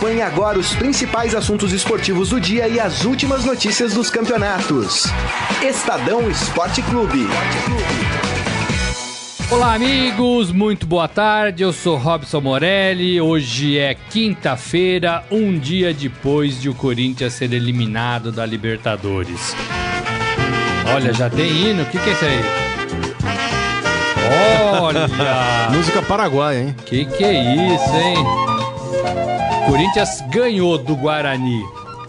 Acompanhe agora os principais assuntos esportivos do dia e as últimas notícias dos campeonatos. Estadão Esporte Clube. Olá, amigos, muito boa tarde. Eu sou Robson Morelli. Hoje é quinta-feira, um dia depois de o Corinthians ser eliminado da Libertadores. Olha, já tem hino. O que, que é isso aí? Olha! Música paraguaia, hein? Que que é isso, hein? Corinthians ganhou do Guarani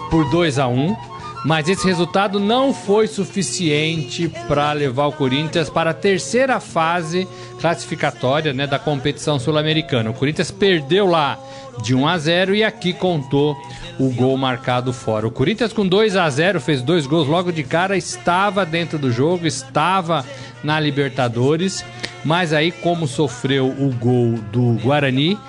por 2 a 1 mas esse resultado não foi suficiente para levar o Corinthians para a terceira fase classificatória né, da competição sul-americana. O Corinthians perdeu lá de 1 a 0 e aqui contou o gol marcado fora. O Corinthians com 2 a 0 fez dois gols logo de cara, estava dentro do jogo, estava na Libertadores, mas aí como sofreu o gol do Guarani,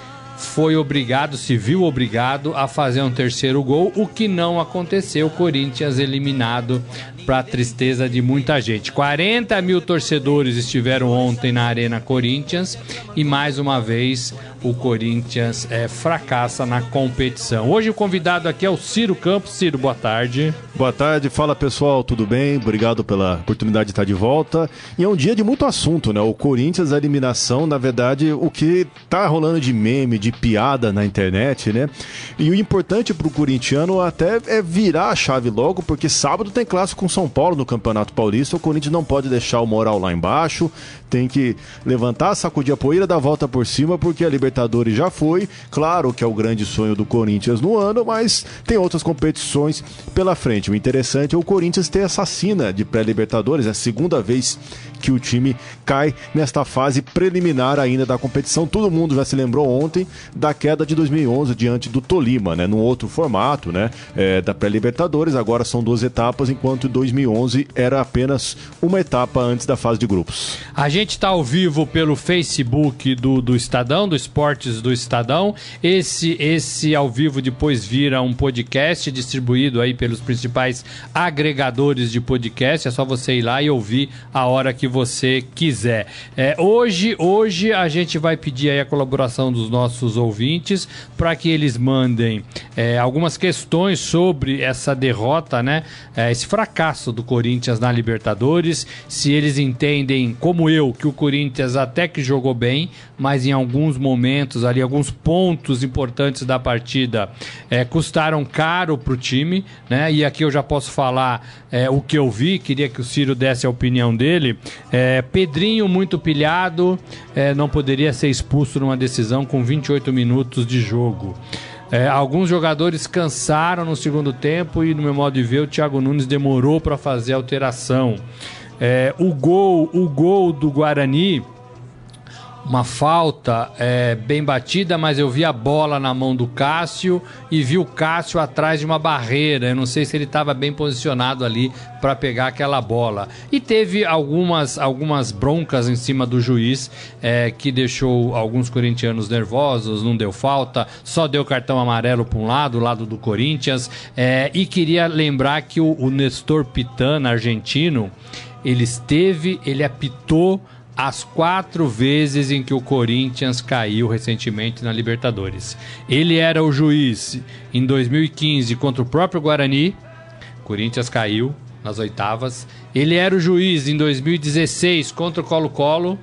foi obrigado, se viu obrigado a fazer um terceiro gol, o que não aconteceu. Corinthians eliminado para tristeza de muita gente. 40 mil torcedores estiveram ontem na Arena Corinthians e mais uma vez o Corinthians é, fracassa na competição. Hoje o convidado aqui é o Ciro Campos. Ciro, boa tarde. Boa tarde, fala pessoal, tudo bem? Obrigado pela oportunidade de estar de volta. E é um dia de muito assunto, né? O Corinthians, a eliminação, na verdade, o que tá rolando de meme, de piada na internet, né? E o importante pro corintiano até é virar a chave logo, porque sábado tem clássico com São Paulo no Campeonato Paulista. O Corinthians não pode deixar o moral lá embaixo, tem que levantar, sacudir a poeira, dar a volta por cima, porque a Libertadores já foi. Claro que é o grande sonho do Corinthians no ano, mas tem outras competições pela frente. O interessante é o Corinthians ter essa sina de pré-Libertadores, é a segunda vez que o time cai nesta fase preliminar ainda da competição. Todo mundo já se lembrou ontem da queda de 2011 diante do Tolima, né? Num outro formato, né? É, da pré-Libertadores. Agora são duas etapas, enquanto 2011 era apenas uma etapa antes da fase de grupos. A gente está ao vivo pelo Facebook do, do Estadão, do Esportes do Estadão. Esse, esse ao vivo depois vira um podcast distribuído aí pelos principais agregadores de podcast. É só você ir lá e ouvir a hora que você quiser. É, hoje, hoje a gente vai pedir a colaboração dos nossos ouvintes para que eles mandem é, algumas questões sobre essa derrota, né? É, esse fracasso do Corinthians na Libertadores. Se eles entendem, como eu, que o Corinthians até que jogou bem, mas em alguns momentos ali, alguns pontos importantes da partida é, custaram caro para o time, né? E aqui eu já posso falar é, o que eu vi, queria que o Ciro desse a opinião dele. É, Pedrinho muito pilhado, é, não poderia ser expulso numa decisão com 28 minutos de jogo. É, alguns jogadores cansaram no segundo tempo e, no meu modo de ver, o Thiago Nunes demorou para fazer a alteração. É, o gol, o gol do Guarani uma falta é, bem batida, mas eu vi a bola na mão do Cássio e vi o Cássio atrás de uma barreira. Eu não sei se ele estava bem posicionado ali para pegar aquela bola. E teve algumas, algumas broncas em cima do juiz é, que deixou alguns corintianos nervosos. Não deu falta, só deu cartão amarelo para um lado, o lado do Corinthians. É, e queria lembrar que o, o Nestor Pitana, argentino, ele esteve, ele apitou as quatro vezes em que o Corinthians caiu recentemente na Libertadores. Ele era o juiz em 2015 contra o próprio Guarani, Corinthians caiu nas oitavas. Ele era o juiz em 2016 contra o Colo-Colo.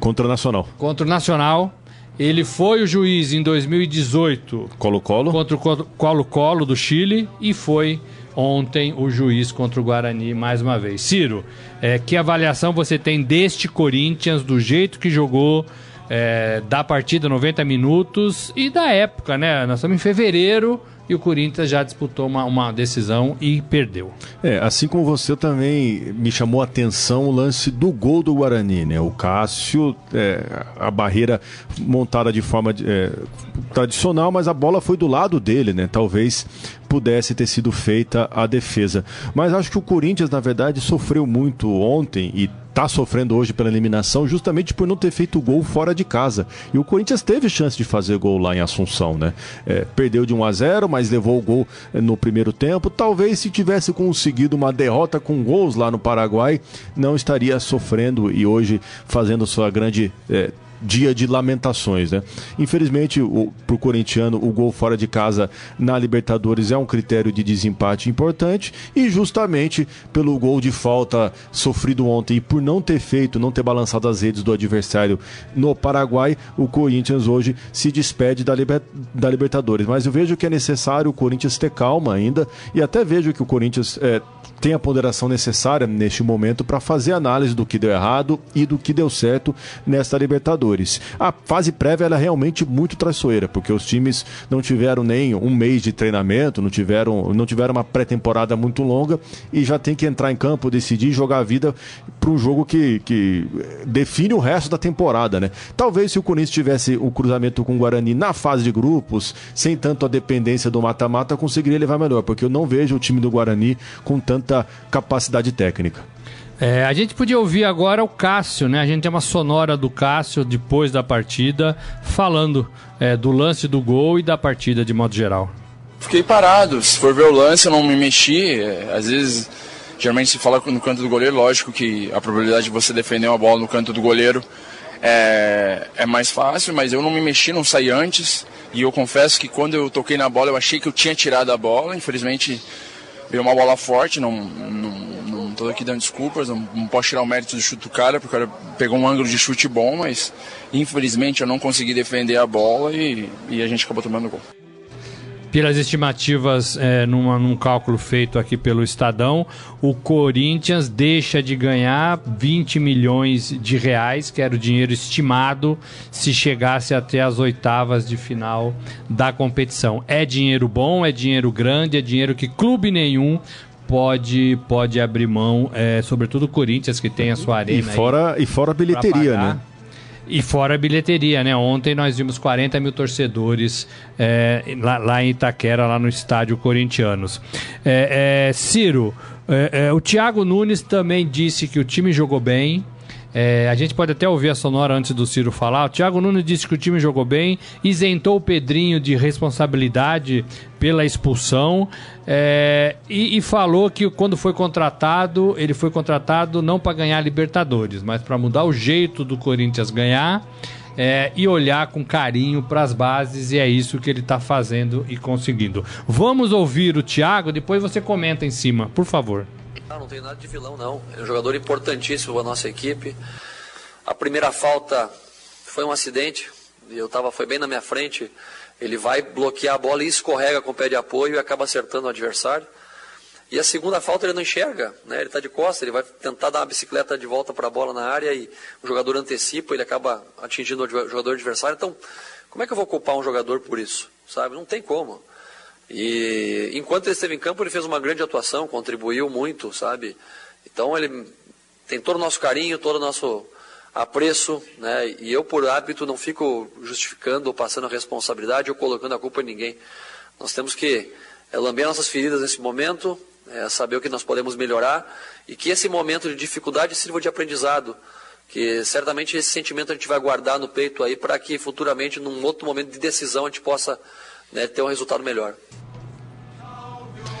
Contra o Nacional. Contra o Nacional. Ele foi o juiz em 2018. Colo-Colo. Contra o Colo-Colo do Chile e foi ontem o juiz contra o Guarani mais uma vez. Ciro, é, que avaliação você tem deste Corinthians, do jeito que jogou, é, da partida 90 minutos e da época, né? Nós estamos em fevereiro e o Corinthians já disputou uma, uma decisão e perdeu. É, assim como você também me chamou a atenção o lance do gol do Guarani, né? O Cássio, é, a barreira montada de forma é, tradicional, mas a bola foi do lado dele, né? Talvez pudesse ter sido feita a defesa. Mas acho que o Corinthians, na verdade, sofreu muito ontem e está sofrendo hoje pela eliminação justamente por não ter feito gol fora de casa. E o Corinthians teve chance de fazer gol lá em Assunção, né? É, perdeu de 1 a 0, mas levou o gol é, no primeiro tempo. Talvez se tivesse conseguido uma derrota com gols lá no Paraguai, não estaria sofrendo e hoje fazendo sua grande é, dia de lamentações, né? Infelizmente, o, pro corintiano, o gol fora de casa na Libertadores é um critério de desempate importante e justamente pelo gol de falta sofrido ontem e por não ter feito, não ter balançado as redes do adversário no Paraguai, o Corinthians hoje se despede da, liber, da Libertadores. Mas eu vejo que é necessário o Corinthians ter calma ainda e até vejo que o Corinthians é, tem a ponderação necessária neste momento para fazer análise do que deu errado e do que deu certo nesta Libertadores. A fase prévia é realmente muito traiçoeira, porque os times não tiveram nem um mês de treinamento, não tiveram, não tiveram uma pré-temporada muito longa e já tem que entrar em campo, decidir jogar a vida para um jogo que, que define o resto da temporada, né? Talvez se o Corinthians tivesse o cruzamento com o Guarani na fase de grupos, sem tanto a dependência do mata-mata, conseguiria levar melhor, porque eu não vejo o time do Guarani com tanta muita capacidade técnica. É, a gente podia ouvir agora o Cássio, né? A gente tem uma sonora do Cássio depois da partida, falando é, do lance do gol e da partida de modo geral. Fiquei parado. Se for ver o lance, eu não me mexi. É, às vezes, geralmente se fala no canto do goleiro, lógico que a probabilidade de você defender uma bola no canto do goleiro é, é mais fácil, mas eu não me mexi, não saí antes. E eu confesso que quando eu toquei na bola, eu achei que eu tinha tirado a bola. Infelizmente, Veio uma bola forte, não, não, não tô aqui dando desculpas, não, não posso tirar o mérito do chute do cara, porque o cara pegou um ângulo de chute bom, mas infelizmente eu não consegui defender a bola e, e a gente acabou tomando gol. Pelas estimativas, é, numa, num cálculo feito aqui pelo Estadão, o Corinthians deixa de ganhar 20 milhões de reais, que era o dinheiro estimado se chegasse até as oitavas de final da competição. É dinheiro bom, é dinheiro grande, é dinheiro que clube nenhum pode pode abrir mão, é, sobretudo o Corinthians que tem a sua arena. E fora, e fora a bilheteria, né? E fora a bilheteria, né? Ontem nós vimos 40 mil torcedores é, lá, lá, em Itaquera, lá no estádio Corintianos. É, é, Ciro, é, é, o Thiago Nunes também disse que o time jogou bem, é, a gente pode até ouvir a sonora antes do Ciro falar. O Thiago Nunes disse que o time jogou bem, isentou o Pedrinho de responsabilidade pela expulsão é, e, e, falou que quando foi contratado, ele foi contratado não para ganhar Libertadores, mas para mudar o jeito do Corinthians ganhar. É, e olhar com carinho para as bases, e é isso que ele está fazendo e conseguindo. Vamos ouvir o Thiago, depois você comenta em cima, por favor. Não, não tem nada de vilão, não. É um jogador importantíssimo para a nossa equipe. A primeira falta foi um acidente. Eu tava, foi bem na minha frente. Ele vai bloquear a bola e escorrega com o pé de apoio e acaba acertando o adversário. E a segunda falta ele não enxerga, né? ele está de costas, ele vai tentar dar uma bicicleta de volta para a bola na área e o jogador antecipa, ele acaba atingindo o jogador adversário. Então, como é que eu vou culpar um jogador por isso? Sabe? Não tem como. E enquanto ele esteve em campo, ele fez uma grande atuação, contribuiu muito, sabe? Então ele tem todo o nosso carinho, todo o nosso apreço, né? E eu, por hábito, não fico justificando ou passando a responsabilidade ou colocando a culpa em ninguém. Nós temos que é, lamber nossas feridas nesse momento, é, saber o que nós podemos melhorar e que esse momento de dificuldade sirva de aprendizado. Que certamente esse sentimento a gente vai guardar no peito aí para que futuramente, num outro momento de decisão, a gente possa né, ter um resultado melhor.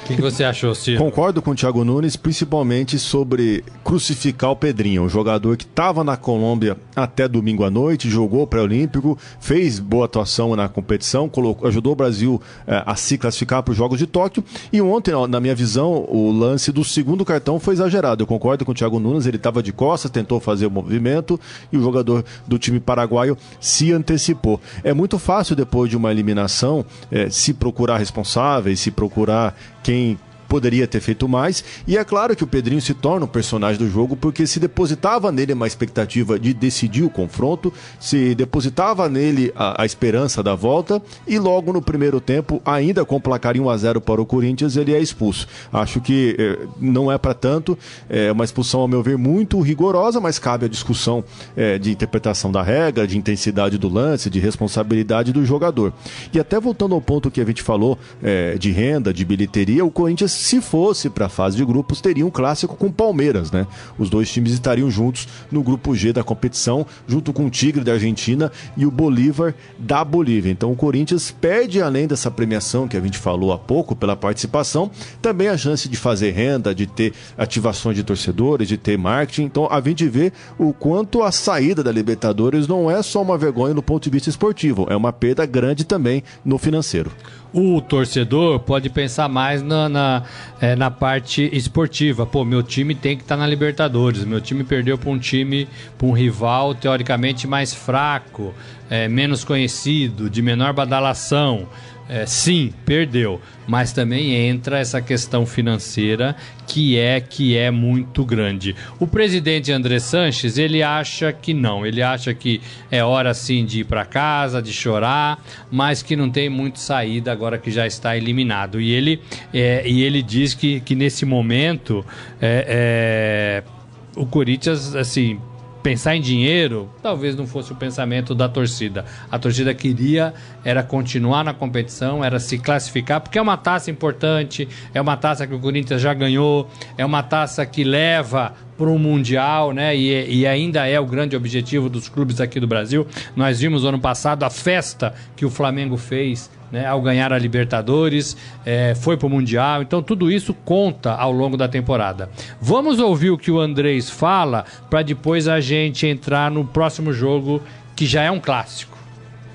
O que, você achou, Ciro? Concordo com o Thiago Nunes, principalmente sobre crucificar o Pedrinho, um jogador que estava na Colômbia até domingo à noite, jogou pré-olímpico, fez boa atuação na competição, colocou, ajudou o Brasil eh, a se classificar para os Jogos de Tóquio. E ontem, na minha visão, o lance do segundo cartão foi exagerado. Eu concordo com o Thiago Nunes, ele estava de costas, tentou fazer o movimento e o jogador do time paraguaio se antecipou. É muito fácil, depois de uma eliminação, eh, se procurar responsáveis, se procurar quem poderia ter feito mais. E é claro que o Pedrinho se torna um personagem do jogo porque se depositava nele uma expectativa de decidir o confronto, se depositava nele a, a esperança da volta e logo no primeiro tempo, ainda com placar em 1 a 0 para o Corinthians, ele é expulso. Acho que eh, não é para tanto, é uma expulsão ao meu ver muito rigorosa, mas cabe a discussão eh, de interpretação da regra, de intensidade do lance, de responsabilidade do jogador. E até voltando ao ponto que a gente falou eh, de renda, de bilheteria, o Corinthians, se fosse para a fase de grupos, teria um clássico com Palmeiras, né? Os dois times estariam juntos no grupo G da competição, junto com o Tigre da Argentina e o Bolívar da Bolívia. Então o Corinthians perde, além dessa premiação que a gente falou há pouco, pela participação, também a chance de fazer renda, de ter ativações de torcedores, de ter marketing. Então a gente vê o quanto a saída da Libertadores não é só uma vergonha no ponto de vista esportivo, é uma perda grande também no financeiro o torcedor pode pensar mais na, na, é, na parte esportiva. Pô, meu time tem que estar tá na Libertadores. Meu time perdeu para um time, para um rival teoricamente mais fraco, é, menos conhecido, de menor badalação. É, sim, perdeu, mas também entra essa questão financeira que é que é muito grande. O presidente André Sanches ele acha que não, ele acha que é hora sim de ir para casa, de chorar, mas que não tem muito saída agora que já está eliminado. E ele é, e ele diz que, que nesse momento é, é o Corinthians assim pensar em dinheiro talvez não fosse o pensamento da torcida. A torcida queria era continuar na competição, era se classificar, porque é uma taça importante, é uma taça que o Corinthians já ganhou, é uma taça que leva para o Mundial, né? E, e, ainda é o grande objetivo dos clubes aqui do Brasil. Nós vimos ano passado a festa que o Flamengo fez né, ao ganhar a Libertadores, é, foi para o Mundial, então tudo isso conta ao longo da temporada. Vamos ouvir o que o Andrés fala para depois a gente entrar no próximo jogo que já é um clássico.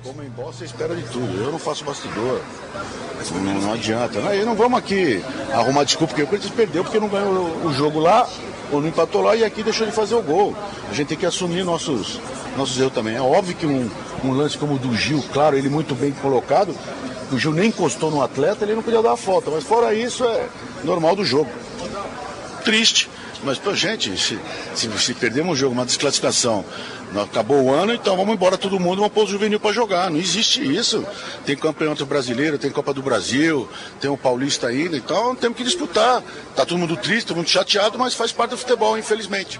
Como em você espera de tudo. Eu não faço bastidor. Não, não adianta. Aí não vamos aqui arrumar desculpa, porque o Corinthians perdeu porque não ganhou o jogo lá, ou não empatou lá e aqui deixou de fazer o gol. A gente tem que assumir nossos, nossos erros também. É óbvio que um, um lance como o do Gil, claro, ele muito bem colocado, o Gil nem encostou no atleta, ele não podia dar a falta. Mas fora isso, é normal do jogo. Triste. Mas, pô, gente, se, se, se perdemos um jogo, uma desclassificação, acabou o ano, então vamos embora todo mundo, vamos pôr o juvenil para jogar. Não existe isso. Tem campeonato brasileiro, tem Copa do Brasil, tem o Paulista ainda, então temos que disputar. Tá todo mundo triste, todo mundo chateado, mas faz parte do futebol, infelizmente.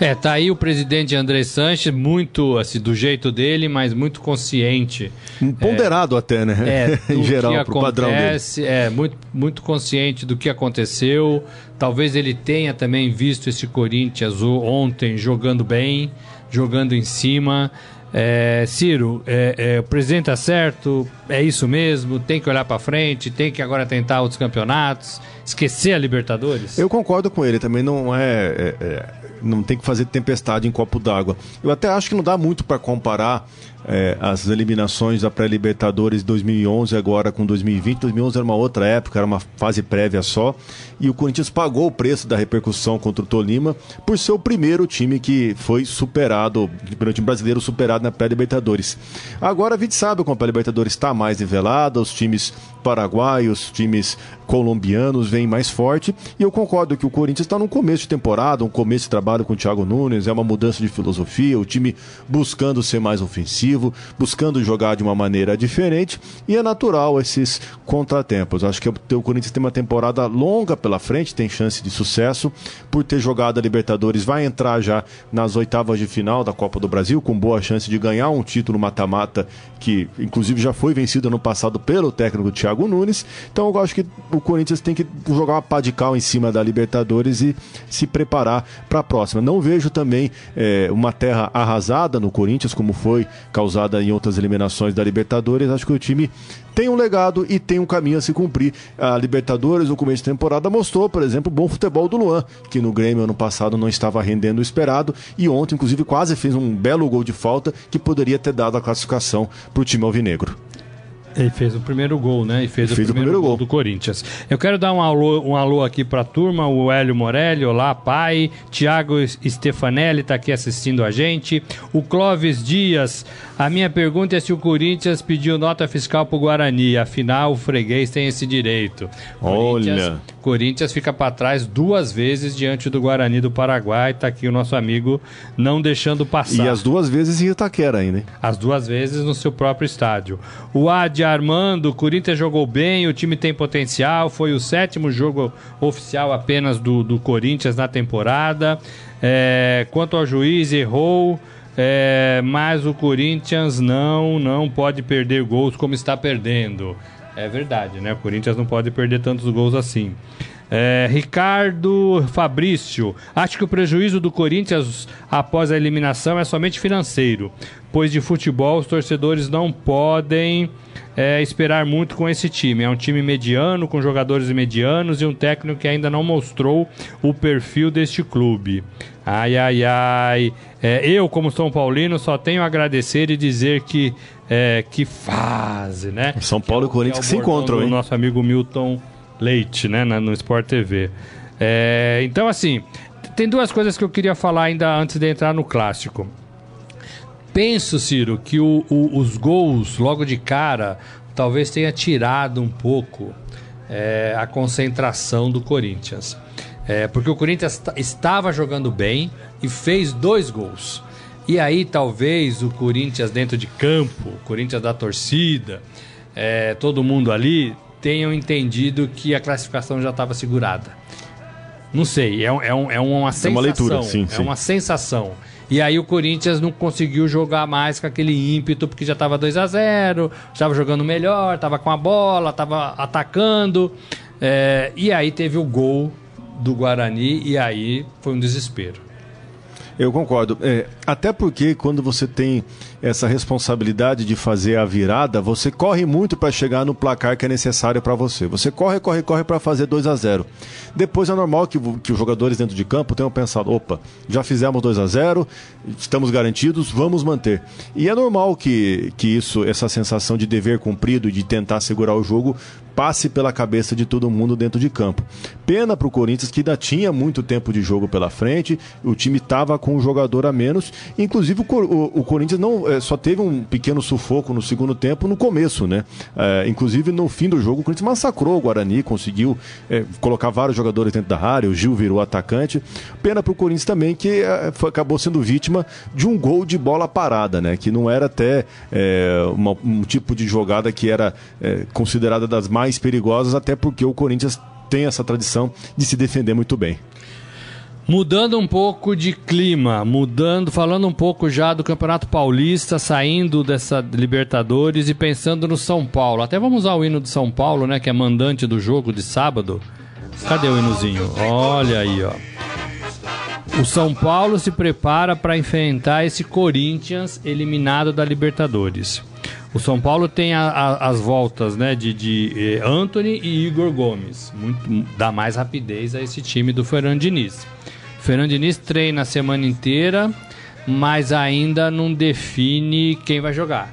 É, tá aí o presidente André Sanches, muito assim, do jeito dele, mas muito consciente. Ponderado é, até, né? É, em geral, pro padrão dele. É, muito, muito consciente do que aconteceu. Talvez ele tenha também visto esse Corinthians ontem jogando bem, jogando em cima. É, Ciro, é, é, o presidente tá certo? É isso mesmo? Tem que olhar para frente? Tem que agora tentar outros campeonatos? Esquecer a Libertadores? Eu concordo com ele. Também não é, é, é não tem que fazer tempestade em copo d'água. Eu até acho que não dá muito para comparar é, as eliminações da pré-Libertadores 2011 agora com 2020. 2011 era uma outra época, era uma fase prévia só. E o Corinthians pagou o preço da repercussão contra o Tolima por ser o primeiro time que foi superado, o time brasileiro superado na pré-Libertadores. Agora a gente sabe como a pré-Libertadores está mais nivelada, os times paraguaios, times colombianos vêm mais forte. E eu concordo que o Corinthians está no começo de temporada, um começo de trabalho com o Thiago Nunes, é uma mudança de filosofia, o time buscando ser mais ofensivo, buscando jogar de uma maneira diferente. E é natural esses contratempos. Acho que o Corinthians tem uma temporada longa pela frente, tem chance de sucesso. Por ter jogado a Libertadores, vai entrar já nas oitavas de final da Copa do Brasil, com boa chance de ganhar um título mata-mata, que inclusive já foi vencido no passado pelo técnico Thiago Nunes. Então eu acho que o Corinthians tem que jogar uma pá de cal em cima da Libertadores e se preparar para a próxima. Não vejo também é, uma terra arrasada no Corinthians, como foi causada em outras eliminações da Libertadores. Acho que o time tem um legado e tem um caminho a se cumprir. A Libertadores, no começo de temporada, mostrou, por exemplo, o bom futebol do Luan, que no Grêmio ano passado não estava rendendo o esperado e ontem, inclusive, quase fez um belo gol de falta que poderia ter dado a classificação para o time alvinegro. Ele fez o primeiro gol, né? E fez, o, Fez o primeiro primeiro gol. gol. do Corinthians. Eu quero dar um alô, um alô aqui pra turma, o Hélio Morelli, olá, pai. Tiago Stefanelli tá aqui assistindo a gente. O Clóvis Dias, a minha pergunta é se o Corinthians pediu nota fiscal pro Guarani. Afinal, o freguês tem esse direito. Corinthians- Olha. Corinthians fica pra trás duas vezes diante do Guarani do Paraguai. Tá aqui o nosso amigo não deixando passar. E as duas vezes em Itaquera ainda, hein? As duas vezes no seu próprio estádio. O Adi Armando, o Corinthians jogou bem, o time tem potencial, foi o sétimo jogo oficial apenas do, do Corinthians na temporada. É, quanto ao juiz, errou, é, mas o Corinthians não, não pode perder gols como está perdendo. É verdade, né? O Corinthians não pode perder tantos gols assim. É, Ricardo Fabrício, acho que o prejuízo do Corinthians após a eliminação é somente financeiro, pois de futebol os torcedores não podem é, esperar muito com esse time. É um time mediano, com jogadores medianos e um técnico que ainda não mostrou o perfil deste clube. Ai, ai, ai. É, eu, como São Paulino, só tenho a agradecer e dizer que, é, que fase, né? São Paulo e Corinthians que se encontram, hein? nosso amigo Milton Leite, né, no Sport TV. É, então, assim, tem duas coisas que eu queria falar ainda antes de entrar no clássico. Penso, Ciro, que o- o- os gols logo de cara talvez tenha tirado um pouco é, a concentração do Corinthians. É, porque o Corinthians ta- estava jogando bem e fez dois gols. E aí talvez o Corinthians dentro de campo, o Corinthians da torcida, é, todo mundo ali tenham entendido que a classificação já estava segurada. Não sei, é, é, um- é uma sensação. leitura, sim, é sim. uma sensação. E aí o Corinthians não conseguiu jogar mais com aquele ímpeto, porque já estava 2 a 0 estava jogando melhor, estava com a bola, estava atacando. é, e aí teve o gol do Guarani e aí foi um desespero. Eu concordo. É, até porque quando você tem essa responsabilidade de fazer a virada, você corre muito para chegar no placar que é necessário para você. Você corre, corre, corre para fazer 2 a 0 Depois é normal que, que os jogadores dentro de campo tenham pensado: opa, já fizemos 2 a 0 estamos garantidos, vamos manter. E é normal que, que isso, essa sensação de dever cumprido de tentar segurar o jogo passe pela cabeça de todo mundo dentro de campo. Pena para o Corinthians que ainda tinha muito tempo de jogo pela frente, o time estava com um jogador a menos. Inclusive o, o- o Corinthians não eh, só teve um pequeno sufoco no segundo tempo no começo, né? Eh, inclusive no fim do jogo o Corinthians massacrou o Guarani, conseguiu eh, colocar vários jogadores dentro da área, o Gil virou atacante. Pena para o Corinthians também que eh, foi- acabou sendo vítima de um gol de bola parada, né? Que não era até eh, uma- um tipo de jogada que era eh, considerada das mais perigosas, até porque o Corinthians tem essa tradição de se defender muito bem. Mudando um pouco de clima, mudando, falando um pouco já do Campeonato Paulista, saindo dessa Libertadores e pensando no São Paulo. Até vamos usar o hino do São Paulo, né, que é mandante do jogo de sábado. Cadê o hinozinho? Olha aí, ó. O São Paulo se prepara para enfrentar esse Corinthians eliminado da Libertadores. O São Paulo tem a- a- as voltas né, de, de eh, Anthony e Igor Gomes. Muito, dá mais rapidez a esse time do Fernando Diniz. O Fernando Diniz treina a semana inteira, mas ainda não define quem vai jogar.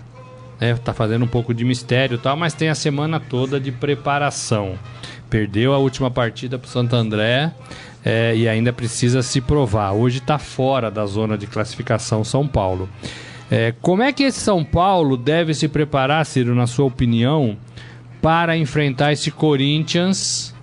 né? Tá fazendo um pouco de mistério e tal, mas tem a semana toda de preparação. Perdeu a última partida para o Santo André é, e ainda precisa se provar. Hoje está fora da zona de classificação São Paulo. É, como é que esse São Paulo deve se preparar, Ciro, na sua opinião, para enfrentar esse Corinthians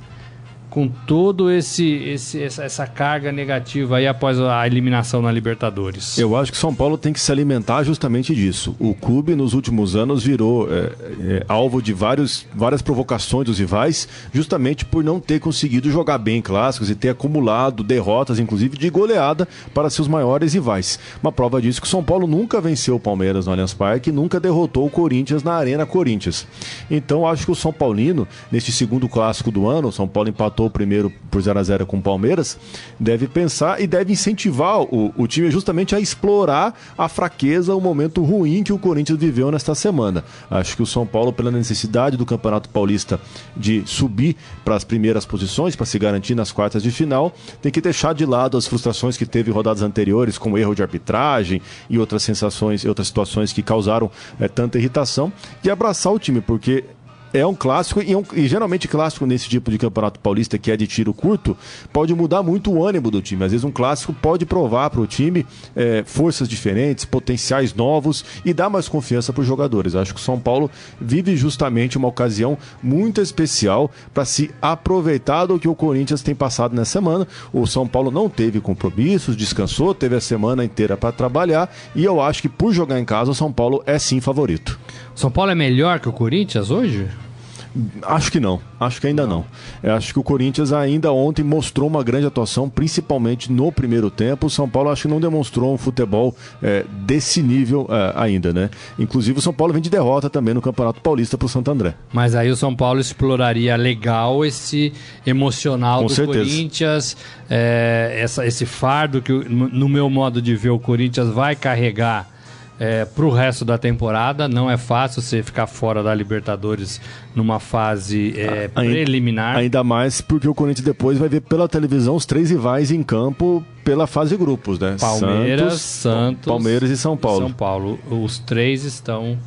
com todo esse, esse essa, carga negativa aí após a eliminação na Libertadores? Eu acho que São Paulo tem que se alimentar justamente disso. O clube, nos últimos anos, virou é, é, alvo de vários, várias provocações dos rivais, justamente por não ter conseguido jogar bem em clássicos e ter acumulado derrotas, inclusive de goleada, para seus maiores rivais. Uma prova disso que São Paulo nunca venceu o Palmeiras no Allianz Parque nunca derrotou o Corinthians na Arena Corinthians. Então, acho que o São Paulino, neste segundo clássico do ano, São Paulo empatou empatou primeiro por 0 a 0 com o Palmeiras, deve pensar e deve incentivar o, o time justamente a explorar a fraqueza, o momento ruim que o Corinthians viveu nesta semana. Acho que o São Paulo, pela necessidade do Campeonato Paulista de subir para as primeiras posições, para se garantir nas quartas de final, tem que deixar de lado as frustrações que teve em rodadas anteriores, com erro de arbitragem e outras sensações, outras situações que causaram é, tanta irritação, e abraçar o time, porque é um clássico e, é um, e, geralmente clássico nesse tipo de campeonato paulista que é de tiro curto pode mudar muito o ânimo do time. Às vezes um clássico pode provar para o time é, forças diferentes, potenciais novos e dar mais confiança para os jogadores. Acho que o São Paulo vive justamente uma ocasião muito especial para se aproveitar do que o Corinthians tem passado nessa semana. O São Paulo não teve compromissos, descansou, teve a semana inteira para trabalhar e eu acho que por jogar em casa o São Paulo é sim favorito. São Paulo é melhor que o Corinthians hoje? Acho que não, acho que ainda não. Eu acho que o Corinthians ainda ontem mostrou uma grande atuação, principalmente no primeiro tempo. O São Paulo acho que não demonstrou um futebol é, desse nível é, ainda, né? Inclusive o São Paulo vem de derrota também no Campeonato Paulista para o Santo André. Mas aí o São Paulo exploraria legal esse emocional Com do certeza. Corinthians, é, essa, esse fardo que, no meu modo de ver, o Corinthians vai carregar é, para o resto da temporada. Não é fácil você ficar fora da Libertadores numa fase é, preliminar. Ainda mais porque o Corinthians depois vai ver pela televisão os três rivais em campo pela fase de grupos, né? Palmeiras, Santos, Santos Palmeiras e São Paulo. São Paulo. Os três estão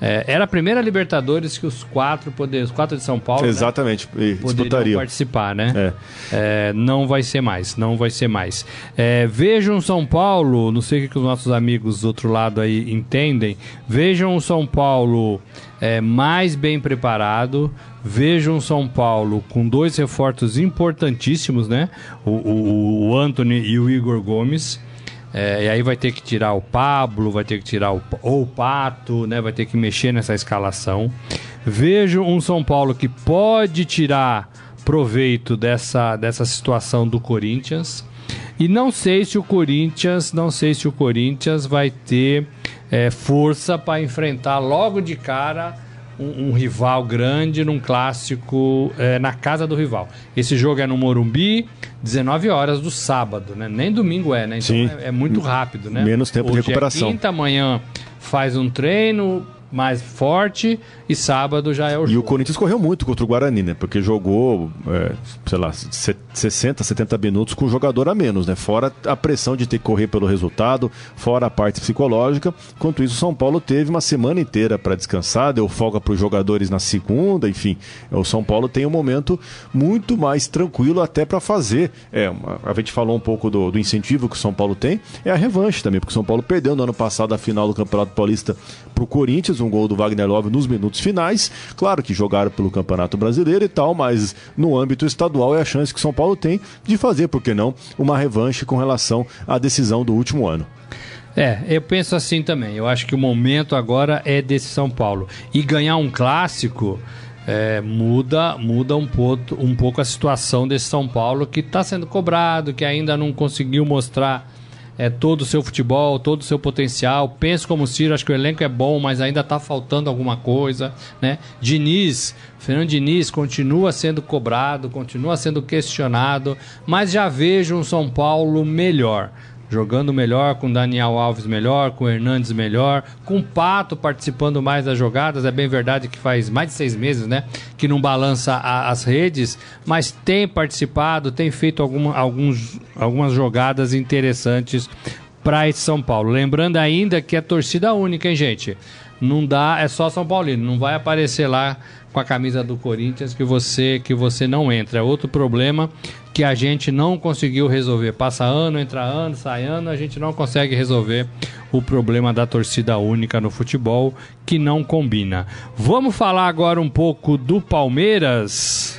é, era a primeira Libertadores que os quatro poderes, os quatro de São Paulo, né, exatamente, né, poderiam participar, né? É. É, não vai ser mais, não vai ser mais. É, vejam São Paulo, não sei o que os nossos amigos do outro lado aí entendem. Vejam o São Paulo é, mais bem preparado. Vejam São Paulo com dois reforços importantíssimos, né? O, o, o Anthony e o Igor Gomes. É, e aí vai ter que tirar o Pablo, vai ter que tirar o, ou o Pato, né? Vai ter que mexer nessa escalação. Vejo um São Paulo que pode tirar proveito dessa, dessa situação do Corinthians. E não sei se o Corinthians, não sei se o Corinthians vai ter é, força para enfrentar logo de cara um, um, rival grande num clássico é, na casa do rival. Esse jogo é no Morumbi, 19 horas do sábado, né? Nem domingo é, né? Então é, é, muito rápido, né? Menos tempo Hoje de recuperação. É quinta manhã faz um treino, mais forte e sábado já é o jogo. E o Corinthians correu muito contra o Guarani, né? Porque jogou, é, sei lá, 60, 70 minutos com o jogador a menos, né? Fora a pressão de ter que correr pelo resultado, fora a parte psicológica. Enquanto isso, o São Paulo teve uma semana inteira para descansar, deu folga para os jogadores na segunda, enfim. O São Paulo tem um momento muito mais tranquilo até para fazer. É, uma, a gente falou um pouco do, do incentivo que o São Paulo tem, é a revanche também, porque o São Paulo perdeu no ano passado a final do Campeonato Paulista para o Corinthians, um gol do Wagner Love nos minutos finais. Claro que jogaram pelo Campeonato Brasileiro e tal, mas no âmbito estadual é a chance que São Paulo tem de fazer, por que não, uma revanche com relação à decisão do último ano. É, eu penso assim também. Eu acho que o momento agora é desse São Paulo. E ganhar um clássico é, muda, muda um, pouco, um pouco a situação desse São Paulo que está sendo cobrado, que ainda não conseguiu mostrar é, todo o seu futebol, todo o seu potencial. Penso como Ciro, acho que o elenco é bom, mas ainda está faltando alguma coisa. Né? Diniz, Fernando Diniz continua sendo cobrado, continua sendo questionado, mas já vejo um São Paulo melhor jogando melhor, com Daniel Alves melhor, com Hernandes melhor, com Pato participando mais das jogadas. É bem verdade que faz mais de seis meses, né? Que não balança a, as redes, mas tem participado, tem feito alguma, alguns, algumas jogadas interessantes para esse São Paulo. Lembrando ainda que é torcida única, hein, gente? Não dá, é só São Paulino, não vai aparecer lá com a camisa do Corinthians que você que você não entra. É outro problema que a gente não conseguiu resolver. Passa ano, entra ano, sai ano, a gente não consegue resolver o problema da torcida única no futebol que não combina. Vamos falar agora um pouco do Palmeiras.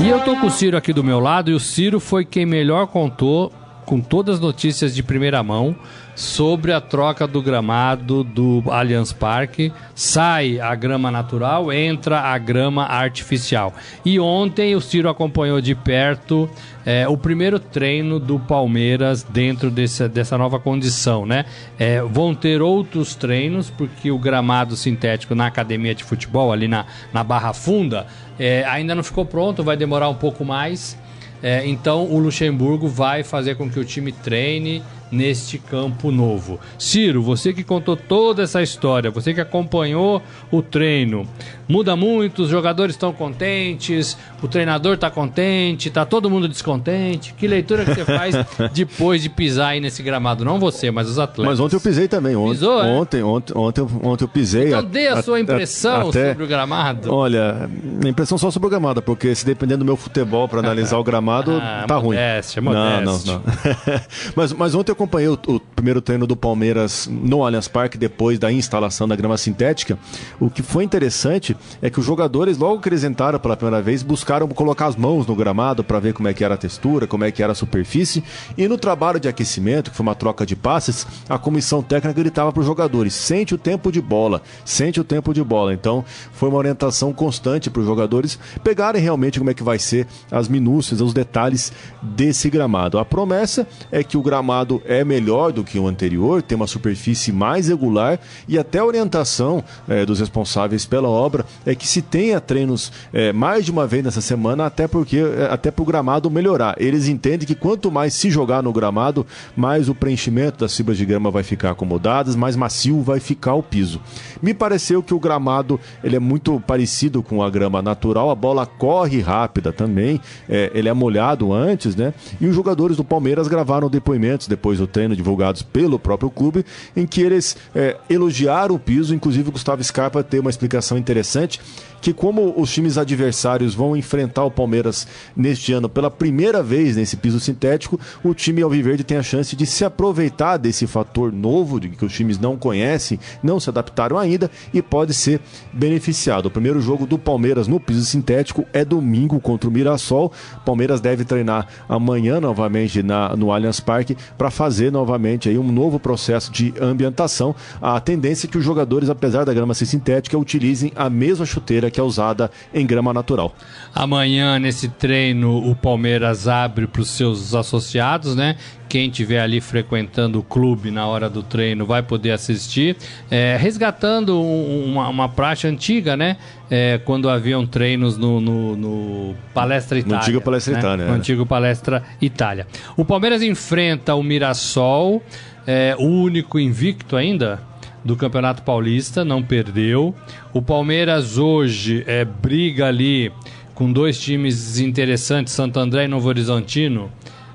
E eu tô com o Ciro aqui do meu lado e o Ciro foi quem melhor contou com todas as notícias de primeira mão sobre a troca do gramado do Allianz Parque. Sai a grama natural, entra a grama artificial. E ontem o Ciro acompanhou de perto é, o primeiro treino do Palmeiras dentro desse, dessa nova condição, né? É, vão ter outros treinos, porque o gramado sintético na academia de futebol, ali na, na Barra Funda, é, ainda não ficou pronto, vai demorar um pouco mais. É, então o Luxemburgo vai fazer com que o time treine neste campo novo. Ciro, você que contou toda essa história, você que acompanhou o treino, muda muito, os jogadores estão contentes, o treinador está contente, está todo mundo descontente. Que leitura que você faz depois de pisar aí nesse gramado? Não você, mas os atletas. Mas ontem eu pisei também. Ontem, Pisou, é? ontem, ontem, ontem, eu- ontem eu pisei. Então dê a sua impressão até- sobre o gramado. Olha, a impressão só sobre o gramado, porque se dependendo do meu futebol para analisar o gramado, Ah, tá ruim. modéstia, Não, não, modéstia. não. mas, mas ontem eu acompanhei o, o primeiro treino do Palmeiras no Allianz Parque, depois da instalação da grama sintética. O que foi interessante é que os jogadores, logo que eles entraram pela primeira vez, buscaram colocar as mãos no gramado para ver como é que era a textura, como é que era a superfície. E no trabalho de aquecimento, que foi uma troca de passes, a comissão técnica gritava para os jogadores: sente o tempo de bola, sente o tempo de bola. Então foi uma orientação constante para os jogadores pegarem realmente como é que vai ser as minúcias, os detalhes desse gramado. A promessa é que o gramado é melhor do que o anterior, tem uma superfície mais regular e até a orientação eh, dos responsáveis pela obra é que se tenha treinos eh, mais de uma vez nessa semana, até porque eh, até para o gramado melhorar. Eles entendem que quanto mais se jogar no gramado, mais o preenchimento das fibras de grama vai ficar acomodadas, mais macio vai ficar o piso. Me pareceu que o gramado ele é muito parecido com a grama natural, a bola corre rápida também, eh, ele é molhado antes, né? E os jogadores do Palmeiras gravaram depoimentos depois do treino divulgados pelo próprio clube, em que eles eh, elogiaram o piso, inclusive o Gustavo Scarpa tem uma explicação interessante que como os times adversários vão enfrentar o Palmeiras neste ano pela primeira vez nesse piso sintético, o time alviverde tem a chance de se aproveitar desse fator novo de que os times não conhecem, não se adaptaram ainda e pode ser beneficiado. O primeiro jogo do Palmeiras no piso sintético é domingo contra o Mirassol. Palmeiras deve treinar amanhã novamente na, no Allianz Parque para fazer novamente aí um novo processo de ambientação. A tendência é que os jogadores, apesar da grama ser sintética, utilizem a mesma chuteira que é usada em grama natural. Amanhã, nesse treino, o Palmeiras abre para os seus associados, né? Quem estiver ali frequentando o clube na hora do treino vai poder assistir, é, resgatando um- uma, uma praxe antiga, né? É, quando haviam treinos no, no- no Palestra Itália. antigo Palestra né? Itália, No é. antigo Palestra Itália. O Palmeiras enfrenta o Mirassol, é, o único invicto ainda do Campeonato Paulista, não perdeu. O Palmeiras hoje é, briga ali com dois times interessantes, Santo André e Novo Horizontino.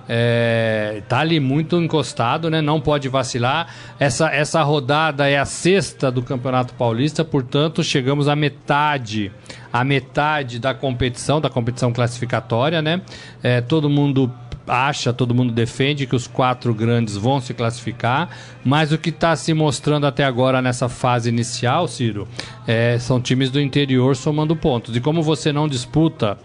É, tá ali muito encostado, né? Não pode vacilar. Essa, essa rodada é a sexta do Campeonato Paulista, portanto, chegamos à metade, a metade da competição, da competição classificatória, né? É, todo mundo acha, todo mundo defende que os quatro grandes vão se classificar, mas o que está se mostrando até agora nessa fase inicial, Ciro, é, são times do interior somando pontos. E como você não disputa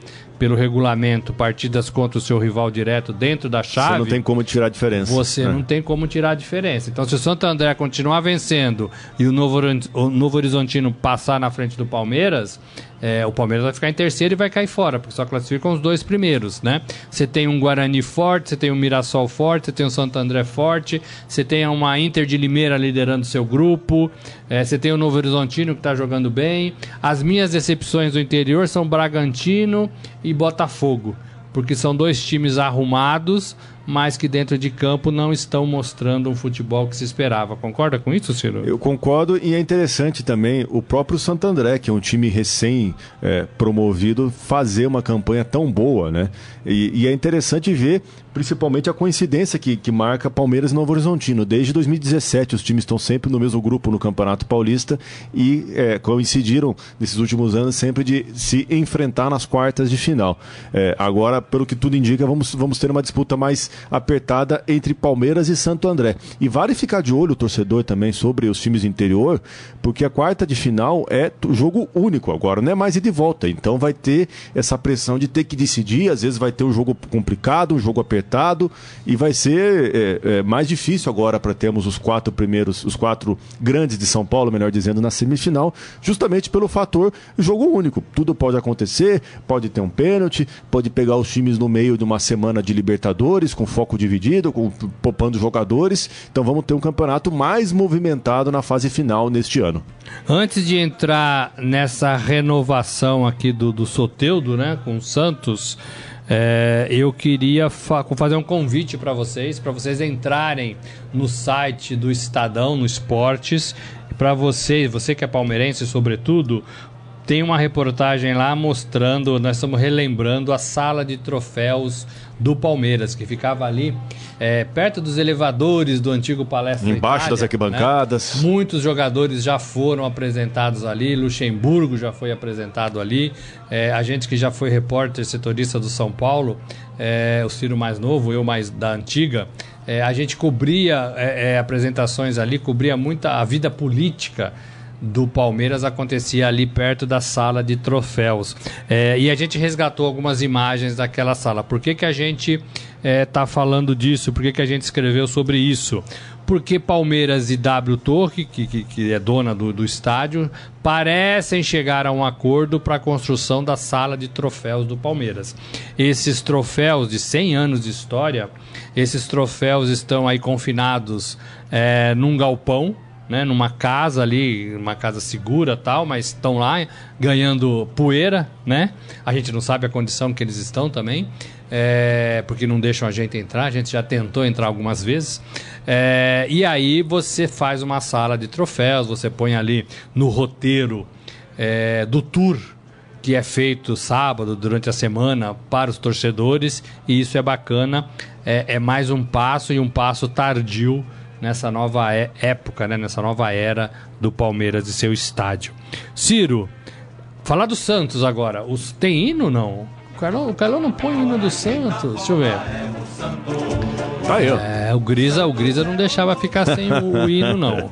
pelo regulamento partidas contra o seu rival direto dentro da chave, Você não tem como tirar a diferença. você É. não tem como tirar a diferença. Então, se o Santo André continuar vencendo e o Novo, o Novo Horizontino passar na frente do Palmeiras, é, o Palmeiras vai ficar em terceiro e vai cair fora, porque só classificam os dois primeiros, né? Você tem um Guarani forte, você tem um Mirassol forte, você tem um Santo André forte, você tem uma Inter de Limeira liderando seu grupo, é, você tem o Novo Horizontino que está jogando bem. As minhas decepções do interior são Bragantino e Botafogo porque são dois times arrumados, mas que dentro de campo não estão mostrando um futebol que se esperava. Concorda com isso, Ciro? Eu concordo e é interessante também o próprio Santo André, que é um time recém-promovido, fazer uma campanha tão boa, né? E, e é interessante ver, principalmente, a coincidência que, que marca Palmeiras e Novo Horizontino. Desde 2017, os times estão sempre no mesmo grupo no Campeonato Paulista e é, coincidiram nesses últimos anos sempre de se enfrentar nas quartas de final. É, agora, pelo que tudo indica, vamos, vamos ter uma disputa mais apertada entre Palmeiras e Santo André. E vale ficar de olho o torcedor também sobre os times interior, porque a quarta de final é jogo único agora, não é mais ir de volta. Então vai ter essa pressão de ter que decidir, às vezes vai ter um jogo complicado, um jogo apertado, e vai ser é, é, mais difícil agora para termos os quatro primeiros, os quatro grandes de São Paulo, melhor dizendo, na semifinal, justamente pelo fator jogo único. Tudo pode acontecer, pode ter um pênalti, pode pegar os times no meio de uma semana de Libertadores, com foco dividido, com, poupando jogadores. Então vamos ter um campeonato mais movimentado na fase final neste ano. Antes de entrar nessa renovação aqui do, do Soteudo, né, com o Santos, é, eu queria fa fazer um convite para vocês, para vocês entrarem no site do Estadão, no Esportes, para você, você que é palmeirense, sobretudo, tem uma reportagem lá mostrando, nós estamos relembrando a sala de troféus do Palmeiras, que ficava ali é, perto dos elevadores do antigo Palestra Embaixo Itália, das arquibancadas. Né? Muitos jogadores já foram apresentados ali, Luxemburgo já foi apresentado ali, é, a gente que já foi repórter setorista do São Paulo, é, o Ciro mais novo, eu mais da antiga, é, a gente cobria é, é, apresentações ali, cobria muita a vida política do Palmeiras acontecia ali perto da sala de troféus. É, e a gente resgatou algumas imagens daquela sala. Por que, que a gente está é, tá falando disso? Por que, que a gente escreveu sobre isso? Porque Palmeiras e W Torre, que, que, que é dona do, do estádio, parecem chegar a um acordo para a construção da sala de troféus do Palmeiras. Esses troféus de 100 anos de história, esses troféus estão aí confinados é, num galpão né, numa casa ali, uma casa segura tal, mas estão lá ganhando poeira, né? A gente não sabe a condição que eles estão também, é, porque não deixam a gente entrar. A gente já tentou entrar algumas vezes. É, e aí você faz uma sala de troféus, você põe ali no roteiro é, do tour que é feito sábado durante a semana para os torcedores e isso é bacana. é, é mais um passo e um passo tardio nessa nova é, época, né, nessa nova era do Palmeiras e seu estádio. Ciro, falar do Santos agora. Os, tem hino não? O Carlão, o Carlão não põe hino do Santos? Deixa eu ver. Tá eu. É, o Grisa, o Grisa não deixava ficar sem o, o hino, não.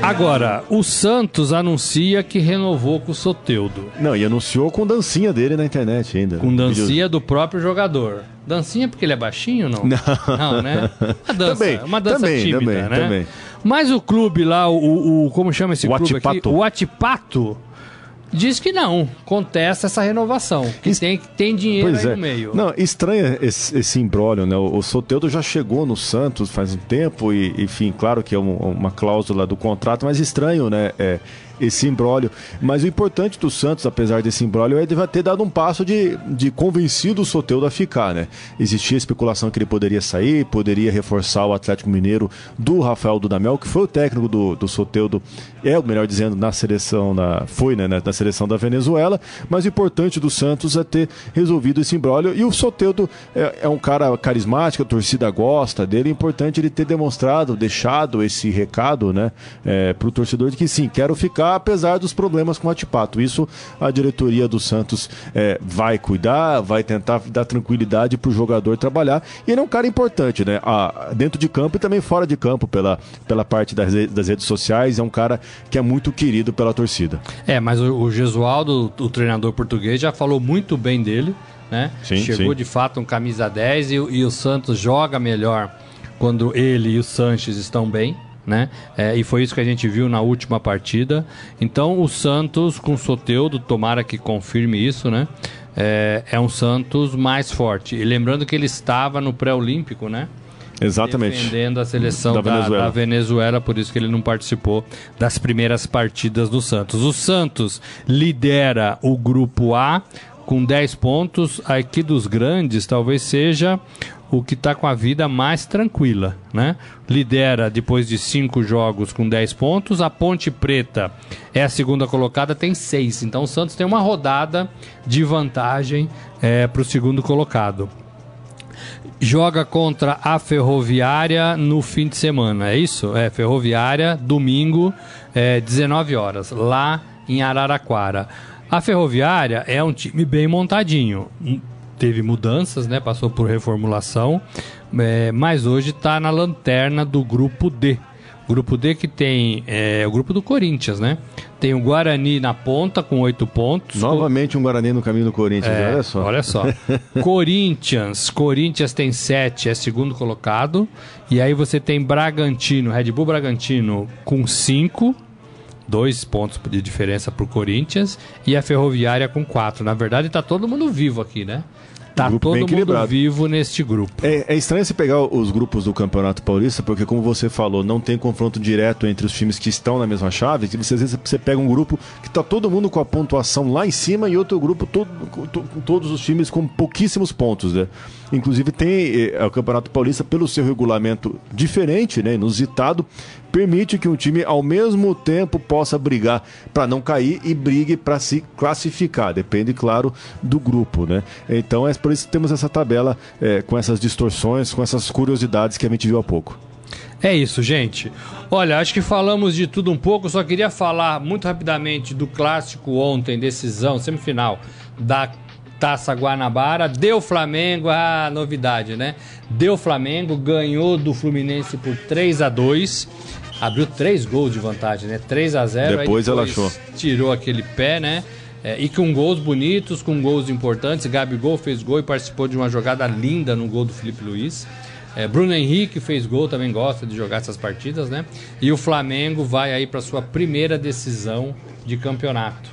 Agora, o Santos anuncia que renovou com o Soteudo. Não, e anunciou com dancinha dele na internet ainda. Com dancinha do próprio jogador. Dancinha porque ele é baixinho não? Não, não né? A dança, também, uma dança também, tímida, também, né? também. Mas o clube lá, o, o como chama esse O clube Atipato. aqui? O Atipato diz que não, contesta essa renovação, que Isso- tem, tem dinheiro Pois aí é. no meio. Não, estranha esse, esse imbróglio, né? O, o Soteldo já chegou no Santos faz um tempo e, enfim, claro que é um- uma cláusula do contrato, mas estranho, né? É, esse imbróglio. Mas o importante do Santos, apesar desse imbróglio, é ele ter dado um passo de, de convencido o Soteldo a ficar, né? Existia especulação que ele poderia sair, poderia reforçar o Atlético Mineiro do Rafael Dudamel, que foi o técnico do, do Soteldo, é o melhor dizendo, na seleção, na, foi, né, na seleção da Venezuela, mas o importante do Santos é ter resolvido esse imbróglio. E o Soteldo é, é um cara carismático, a torcida gosta dele. É importante ele ter demonstrado, deixado esse recado né, para o torcedor de que sim, quero ficar, apesar dos problemas com o Atipato. Isso a diretoria do Santos é, vai cuidar, vai tentar dar tranquilidade para o jogador trabalhar. E ele é um cara importante, né? Dentro de campo e também fora de campo, pela, pela parte das, das redes sociais. É um cara que é muito querido pela torcida. É, mas o, o Gesualdo, o treinador português, já falou muito bem dele, né? Sim, Chegou sim. de fato um camisa 10 e, o- e o Santos joga melhor quando ele e o Sanches estão bem. Né? É, e foi isso que a gente viu na última partida. Então o Santos com o Soteudo, tomara que confirme isso, né? É, é um Santos mais forte. E lembrando que ele estava no pré-olímpico, né? Exatamente. defendendo a seleção Da da, Venezuela. da Venezuela, por isso que ele não participou das primeiras partidas do Santos. O Santos lidera o grupo A com 10 pontos. Aqui dos grandes, talvez seja o que está com a vida mais tranquila, né? Lidera depois de cinco jogos com 10 pontos. A Ponte Preta é a segunda colocada, tem seis. Então o Santos tem uma rodada de vantagem para o segundo colocado joga contra a Ferroviária no fim de semana, é isso? É, Ferroviária, domingo, é, 19 horas, lá em Araraquara. A Ferroviária é um time bem montadinho. teve mudanças, né? Passou por reformulação, é, mas hoje está na lanterna do grupo D. Grupo D que tem é, o grupo do Corinthians, né? Tem o Guarani na ponta com oito pontos. Novamente um Guarani no caminho do Corinthians, É, olha só. Olha só. Corinthians. Corinthians tem sete, é segundo colocado. E aí você tem Bragantino, Red Bull Bragantino com cinco. Dois pontos de diferença pro Corinthians. E a Ferroviária com quatro. Na verdade, tá todo mundo vivo aqui, né? Tá Grupo todo mundo vivo neste grupo. É, é estranho você pegar os grupos do Campeonato Paulista, porque como você falou, não tem confronto direto entre os times que estão na mesma chave. Que você, às vezes você pega um grupo que está todo mundo com a pontuação lá em cima e outro grupo todo, com, to- todos os times com pouquíssimos pontos, né? Inclusive tem eh, o Campeonato Paulista, pelo seu regulamento diferente, né, inusitado, permite que um time ao mesmo tempo possa brigar para não cair e brigue para se classificar. Depende, claro, do grupo, né? Então é por isso que temos essa tabela eh, com essas distorções, com essas curiosidades que a gente viu há pouco. É isso, gente. Olha, acho que falamos de tudo um pouco. Só queria falar muito rapidamente do clássico ontem, decisão, semifinal da Taça Guanabara. Deu Flamengo, a novidade, né? Deu Flamengo, ganhou do Fluminense por 3 a 2 Abriu três gols de vantagem, né? 3 a 0 aí Depois relaxou. Tirou aquele pé, né? É, e com gols bonitos, com gols importantes. Gabigol fez gol e participou de uma jogada linda no gol do Felipe Luiz. É, Bruno Henrique fez gol, também gosta de jogar essas partidas, né? E o Flamengo vai aí para sua primeira decisão de campeonato.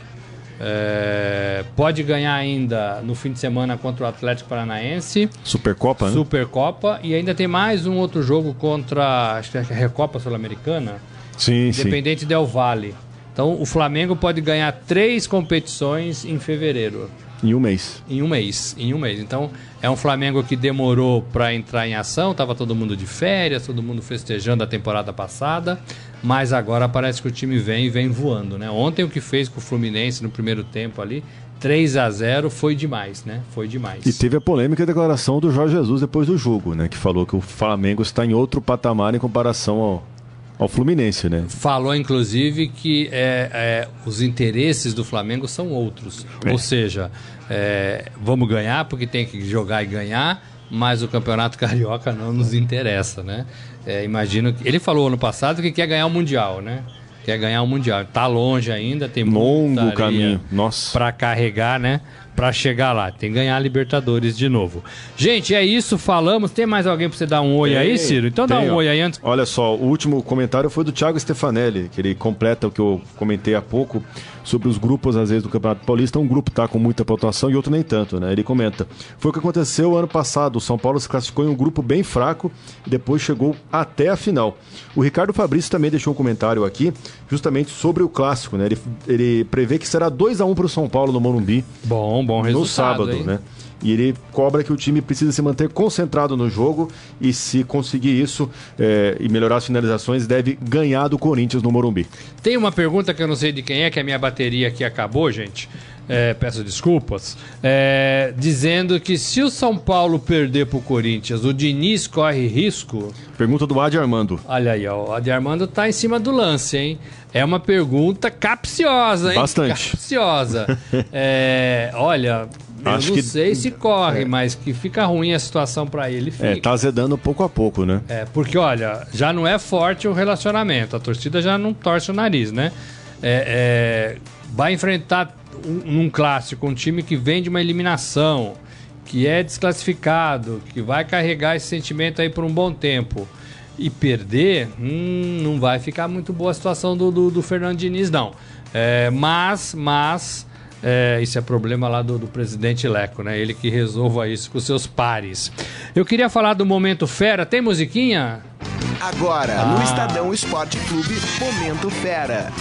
É, pode ganhar ainda no fim de semana contra o Atlético Paranaense, Supercopa, né? Supercopa, e ainda tem mais um outro jogo contra acho que é a Recopa Sul-Americana. Sim, sim. Independente Del Valle. Então o Flamengo pode ganhar três competições em fevereiro, Em um mês. em um mês, em um mês. Então é um Flamengo que demorou para entrar em ação, tava todo mundo de férias, todo mundo festejando a temporada passada, mas agora parece que o time vem e vem voando, né? Ontem o que fez com o Fluminense no primeiro tempo ali, 3 a 0 foi demais, né? Foi demais. E teve a polêmica declaração do Jorge Jesus depois do jogo, né? Que falou que o Flamengo está em outro patamar em comparação ao, ao Fluminense, né? Falou, inclusive, que é, é, os interesses do Flamengo são outros. É. Ou seja, é, vamos ganhar porque tem que jogar e ganhar, mas o Campeonato Carioca não nos interessa, né? É, imagino que. Ele falou ano passado que quer ganhar o Mundial, né? Quer ganhar o Mundial. Tá longe ainda, tem Longo caminho. Nossa. Pra carregar, né? Pra chegar lá. Tem que ganhar a Libertadores de novo. Gente, é isso. Falamos. Tem mais alguém pra você dar um oi aí, Ciro? Então dá Tem, um ó. oi aí antes. Olha só, o último comentário foi do Thiago Stefanelli, que ele completa o que eu comentei há pouco sobre os grupos, às vezes, do Campeonato Paulista. Um grupo tá com muita pontuação e outro nem tanto, né? Ele comenta. Foi o que aconteceu ano passado. O São Paulo se classificou em um grupo bem fraco e depois chegou até a final. O Ricardo Fabrício também deixou um comentário aqui, justamente sobre o clássico, né? Ele, ele prevê que será 2 a 1 para o São Paulo no Morumbi Bom, bom resultado. no sábado, hein? né? E ele cobra que o time precisa se manter concentrado no jogo e se conseguir isso é, e melhorar as finalizações, deve ganhar do Corinthians no Morumbi. Tem uma pergunta que eu não sei de quem é, que a minha bateria aqui acabou, gente. É, peço desculpas. É, dizendo que se o São Paulo perder pro Corinthians, o Diniz corre risco. Pergunta do Adi Armando. Olha aí, ó, o Adi Armando tá em cima do lance, hein? É uma pergunta capciosa, hein? Bastante. Capciosa. É, olha, eu Acho não que- sei se corre, mas que fica ruim a situação pra ele, fica. É, tá azedando pouco a pouco, né? É, porque olha, já não é forte o relacionamento, a torcida já não torce o nariz, né? É, é, vai enfrentar um, num clássico um time que vem de uma eliminação, que é desclassificado, que vai carregar esse sentimento aí por um bom tempo e perder, hum, não vai ficar muito boa a situação do, do, do Fernando Diniz, não. É, mas, mas. É, isso é problema lá do, do presidente Leco, né? Ele que resolva isso com seus pares. Eu queria falar do Momento Fera. Tem musiquinha? Agora, Ah. no Estadão Esporte Clube, Momento Fera.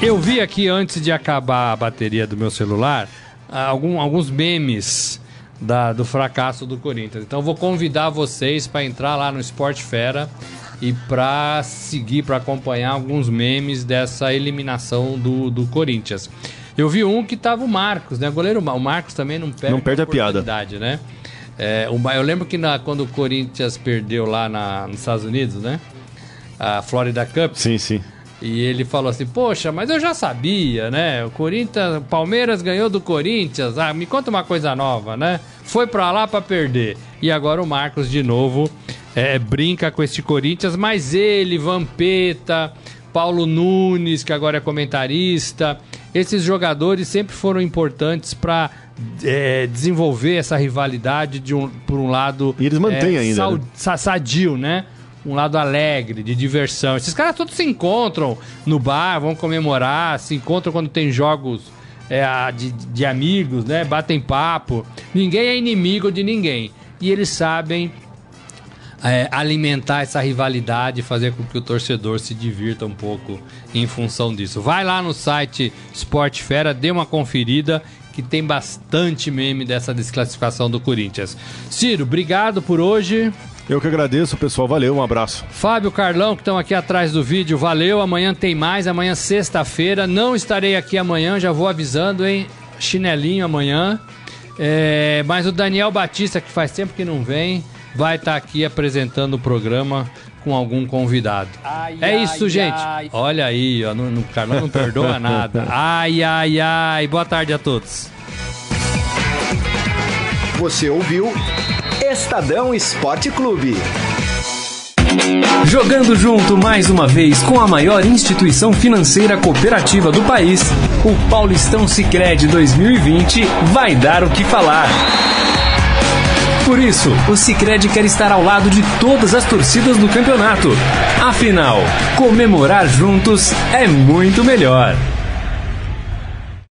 Eu vi aqui antes de acabar a bateria do meu celular algum- alguns memes da- do fracasso do Corinthians. Então eu vou convidar vocês para entrar lá no Esporte Fera e para seguir, para acompanhar alguns memes dessa eliminação do, do Corinthians. Eu vi um que tava o Marcos, né? O goleiro o Marcos também não perde, Não perde a piada. né? É, eu lembro que na- quando o Corinthians perdeu lá na- nos Estados Unidos, né? A Florida Cup. Sim, sim. E ele falou assim: Poxa, mas eu já sabia, né? O Corinthians, Palmeiras ganhou do Corinthians. Ah, me conta uma coisa nova, né? Foi pra lá pra perder. E agora o Marcos de novo é, brinca com este Corinthians, mas ele, Vampeta, Paulo Nunes, que agora é comentarista, esses jogadores sempre foram importantes para é, desenvolver essa rivalidade de um, por um lado. E eles mantêm é, ainda. sal- né? sa- sadio, né? Um lado alegre, de diversão. Esses caras todos se encontram no bar, vão comemorar, se encontram quando tem jogos é, de, de amigos, né? Batem papo. Ninguém é inimigo de ninguém. E eles sabem é, alimentar essa rivalidade fazer com que o torcedor se divirta um pouco em função disso. Vai lá no site Sport Fera, dê uma conferida que tem bastante meme dessa desclassificação do Corinthians. Ciro, obrigado por hoje. Eu que agradeço, pessoal. Valeu, um abraço. Fábio Carlão, que estão aqui atrás do vídeo, valeu. Amanhã tem mais, amanhã sexta-feira. Não estarei aqui amanhã, já vou avisando, hein? Chinelinho amanhã. É, mas o Daniel Batista, que faz tempo que não vem, vai estar aqui apresentando o programa com algum convidado. é isso, gente. Olha aí, ó, no, no Carlão não perdoa nada. Ai, ai, ai. Boa tarde a todos. Você ouviu Estadão Esporte Clube. Jogando junto mais uma vez com a maior instituição financeira cooperativa do país, o Paulistão Sicredi 2020 vai dar o que falar. Por isso, o Sicredi quer estar ao lado de todas as torcidas do campeonato. Afinal, comemorar juntos é muito melhor.